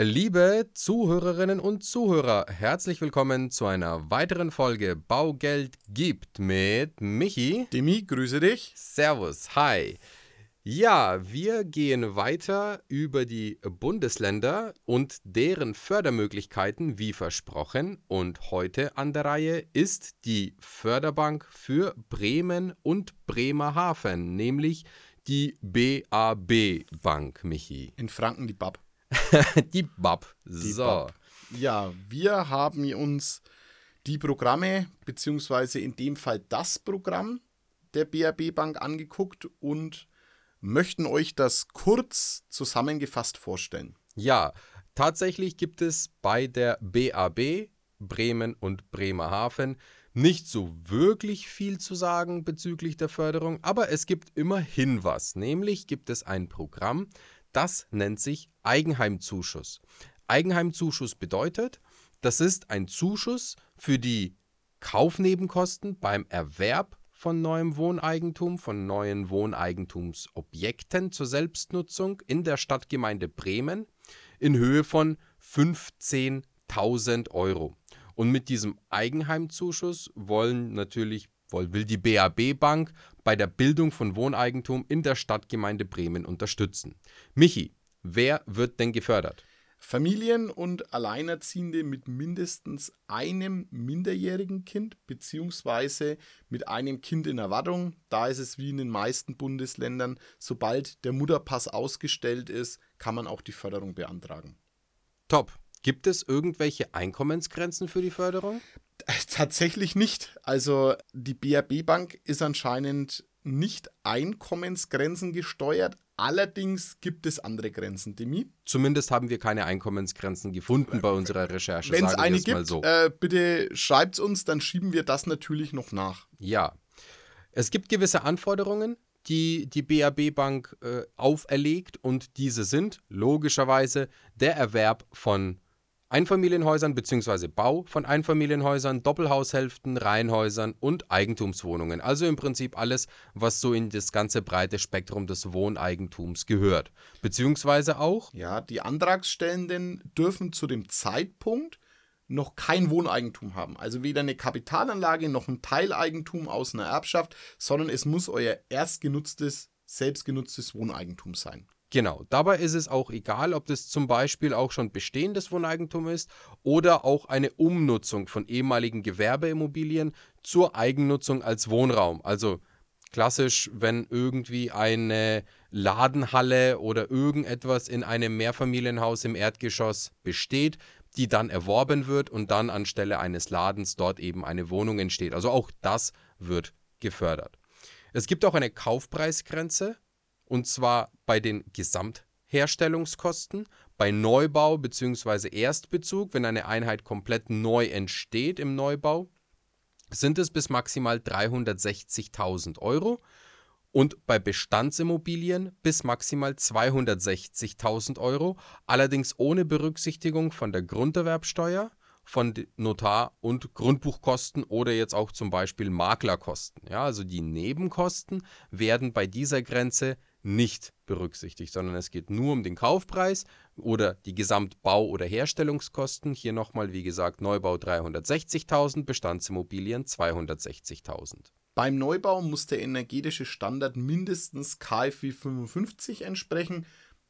Liebe Zuhörerinnen und Zuhörer, herzlich willkommen zu einer weiteren Folge Baugeld gibt mit Michi. Demi, grüße dich. Servus, hi. Ja, wir gehen weiter über die Bundesländer und deren Fördermöglichkeiten wie versprochen. Und heute an der Reihe ist die Förderbank für Bremen und Bremerhaven, nämlich die BAB Bank, Michi. In Franken die BAB. die BAP. So. BAP. Ja, wir haben uns die Programme, beziehungsweise in dem Fall das Programm der BRB Bank angeguckt und möchten euch das kurz zusammengefasst vorstellen. Ja, tatsächlich gibt es bei der BAB Bremen und Bremerhaven nicht so wirklich viel zu sagen bezüglich der Förderung, aber es gibt immerhin was. Nämlich gibt es ein Programm, das nennt sich Eigenheimzuschuss. Eigenheimzuschuss bedeutet, das ist ein Zuschuss für die Kaufnebenkosten beim Erwerb von neuem Wohneigentum, von neuen Wohneigentumsobjekten zur Selbstnutzung in der Stadtgemeinde Bremen in Höhe von 15.000 Euro. Und mit diesem Eigenheimzuschuss wollen natürlich will die BAB Bank bei der Bildung von Wohneigentum in der Stadtgemeinde Bremen unterstützen. Michi, wer wird denn gefördert? Familien und Alleinerziehende mit mindestens einem minderjährigen Kind beziehungsweise mit einem Kind in Erwartung. Da ist es wie in den meisten Bundesländern, sobald der Mutterpass ausgestellt ist, kann man auch die Förderung beantragen. Top. Gibt es irgendwelche Einkommensgrenzen für die Förderung? Tatsächlich nicht. Also die BRB Bank ist anscheinend nicht Einkommensgrenzen gesteuert. Allerdings gibt es andere Grenzen, Demi. Zumindest haben wir keine Einkommensgrenzen gefunden bei unserer Recherche. Wenn es eine gibt, so. äh, bitte schreibt es uns, dann schieben wir das natürlich noch nach. Ja. Es gibt gewisse Anforderungen, die die BAB Bank äh, auferlegt und diese sind logischerweise der Erwerb von Einfamilienhäusern bzw. Bau von Einfamilienhäusern, Doppelhaushälften, Reihenhäusern und Eigentumswohnungen. Also im Prinzip alles, was so in das ganze breite Spektrum des Wohneigentums gehört. Beziehungsweise auch. Ja, die Antragstellenden dürfen zu dem Zeitpunkt noch kein Wohneigentum haben. Also weder eine Kapitalanlage noch ein Teileigentum aus einer Erbschaft, sondern es muss euer erstgenutztes, selbstgenutztes Wohneigentum sein. Genau, dabei ist es auch egal, ob das zum Beispiel auch schon bestehendes Wohneigentum ist oder auch eine Umnutzung von ehemaligen Gewerbeimmobilien zur Eigennutzung als Wohnraum. Also klassisch, wenn irgendwie eine Ladenhalle oder irgendetwas in einem Mehrfamilienhaus im Erdgeschoss besteht, die dann erworben wird und dann anstelle eines Ladens dort eben eine Wohnung entsteht. Also auch das wird gefördert. Es gibt auch eine Kaufpreisgrenze und zwar bei den Gesamtherstellungskosten, bei Neubau bzw. Erstbezug, wenn eine Einheit komplett neu entsteht im Neubau, sind es bis maximal 360.000 Euro und bei Bestandsimmobilien bis maximal 260.000 Euro, allerdings ohne Berücksichtigung von der Grunderwerbsteuer, von Notar- und Grundbuchkosten oder jetzt auch zum Beispiel Maklerkosten. Ja, also die Nebenkosten werden bei dieser Grenze nicht berücksichtigt, sondern es geht nur um den Kaufpreis oder die Gesamtbau- oder Herstellungskosten. Hier nochmal, wie gesagt, Neubau 360.000, Bestandsimmobilien 260.000. Beim Neubau muss der energetische Standard mindestens KfW 55 entsprechen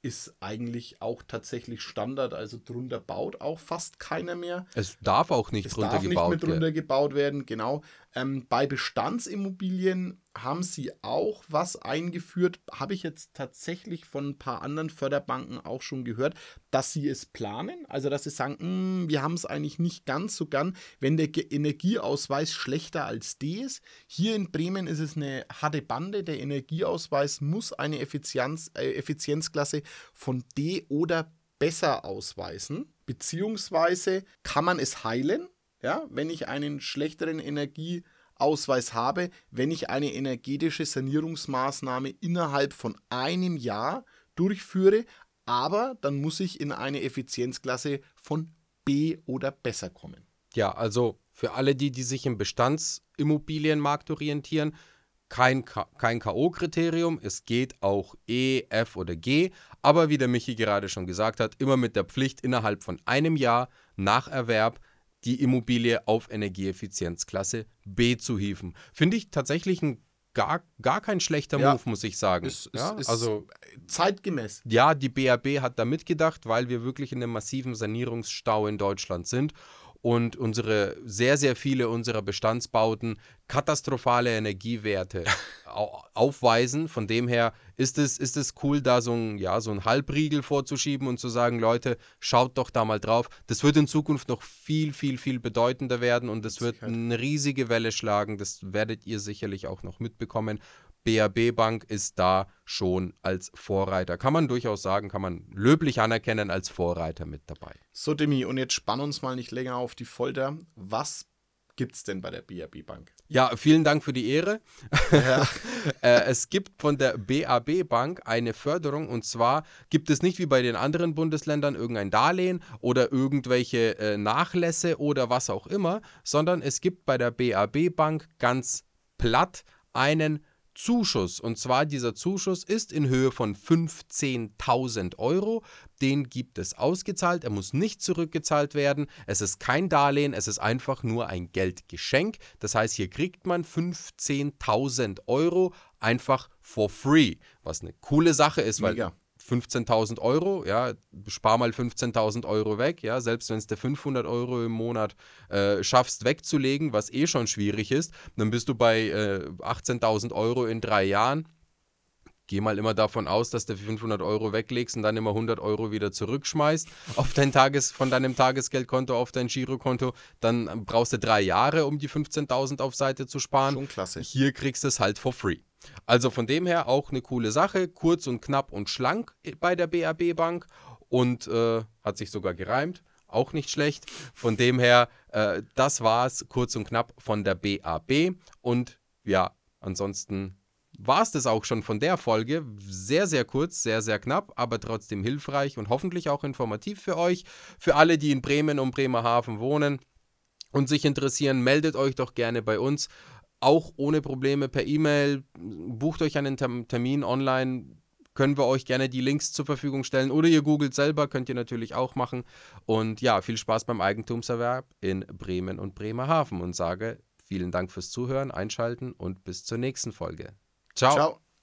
ist eigentlich auch tatsächlich Standard, also drunter baut auch fast keiner mehr. Es darf auch nicht es drunter darf gebaut nicht mehr drunter gebaut werden, genau. Ähm, bei Bestandsimmobilien haben sie auch was eingeführt, habe ich jetzt tatsächlich von ein paar anderen Förderbanken auch schon gehört, dass sie es planen, also dass sie sagen, hm, wir haben es eigentlich nicht ganz so gern, wenn der Energieausweis schlechter als D ist. Hier in Bremen ist es eine harte Bande, der Energieausweis muss eine Effizienz, äh, Effizienzklasse von D oder besser ausweisen, beziehungsweise kann man es heilen, ja, wenn ich einen schlechteren Energieausweis habe, wenn ich eine energetische Sanierungsmaßnahme innerhalb von einem Jahr durchführe, aber dann muss ich in eine Effizienzklasse von B oder besser kommen. Ja, also für alle die, die sich im Bestandsimmobilienmarkt orientieren, kein, kein K.O.-Kriterium. Es geht auch E, F oder G. Aber wie der Michi gerade schon gesagt hat, immer mit der Pflicht, innerhalb von einem Jahr nach Erwerb die Immobilie auf Energieeffizienzklasse B zu hieven. Finde ich tatsächlich ein gar, gar kein schlechter ja, Move, muss ich sagen. Ist, ja, ist, also zeitgemäß. Ja, die BAB hat da mitgedacht, weil wir wirklich in einem massiven Sanierungsstau in Deutschland sind und unsere sehr, sehr viele unserer Bestandsbauten katastrophale Energiewerte aufweisen. Von dem her ist es, ist es cool, da so ein, ja, so ein Halbriegel vorzuschieben und zu sagen, Leute, schaut doch da mal drauf. Das wird in Zukunft noch viel, viel, viel bedeutender werden und es wird eine riesige Welle schlagen. Das werdet ihr sicherlich auch noch mitbekommen. BAB Bank ist da schon als Vorreiter. Kann man durchaus sagen, kann man löblich anerkennen als Vorreiter mit dabei. So, Demi, und jetzt spann uns mal nicht länger auf die Folter. Was gibt es denn bei der BAB Bank? Ja, vielen Dank für die Ehre. Ja. Äh, es gibt von der BAB Bank eine Förderung und zwar gibt es nicht wie bei den anderen Bundesländern irgendein Darlehen oder irgendwelche äh, Nachlässe oder was auch immer, sondern es gibt bei der BAB Bank ganz platt einen Zuschuss. Und zwar dieser Zuschuss ist in Höhe von 15.000 Euro. Den gibt es ausgezahlt. Er muss nicht zurückgezahlt werden. Es ist kein Darlehen, es ist einfach nur ein Geldgeschenk. Das heißt, hier kriegt man 15.000 Euro einfach for free, was eine coole Sache ist, weil Mega. 15.000 Euro, ja, spar mal 15.000 Euro weg, ja, selbst wenn es der 500 Euro im Monat äh, schaffst wegzulegen, was eh schon schwierig ist, dann bist du bei äh, 18.000 Euro in drei Jahren. Geh mal immer davon aus, dass du 500 Euro weglegst und dann immer 100 Euro wieder zurückschmeißt auf dein Tages, von deinem Tagesgeldkonto auf dein Girokonto. Dann brauchst du drei Jahre, um die 15.000 auf Seite zu sparen. Schon klasse. Hier kriegst du es halt for free. Also von dem her auch eine coole Sache, kurz und knapp und schlank bei der BAB Bank und äh, hat sich sogar gereimt, auch nicht schlecht. Von dem her, äh, das es kurz und knapp von der BAB und ja, ansonsten war es das auch schon von der Folge. Sehr, sehr kurz, sehr, sehr knapp, aber trotzdem hilfreich und hoffentlich auch informativ für euch. Für alle, die in Bremen und Bremerhaven wohnen und sich interessieren, meldet euch doch gerne bei uns auch ohne Probleme per E-Mail. Bucht euch einen Termin online. Können wir euch gerne die Links zur Verfügung stellen oder ihr googelt selber, könnt ihr natürlich auch machen. Und ja, viel Spaß beim Eigentumserwerb in Bremen und Bremerhaven und sage vielen Dank fürs Zuhören, Einschalten und bis zur nächsten Folge. Ciao. Ciao.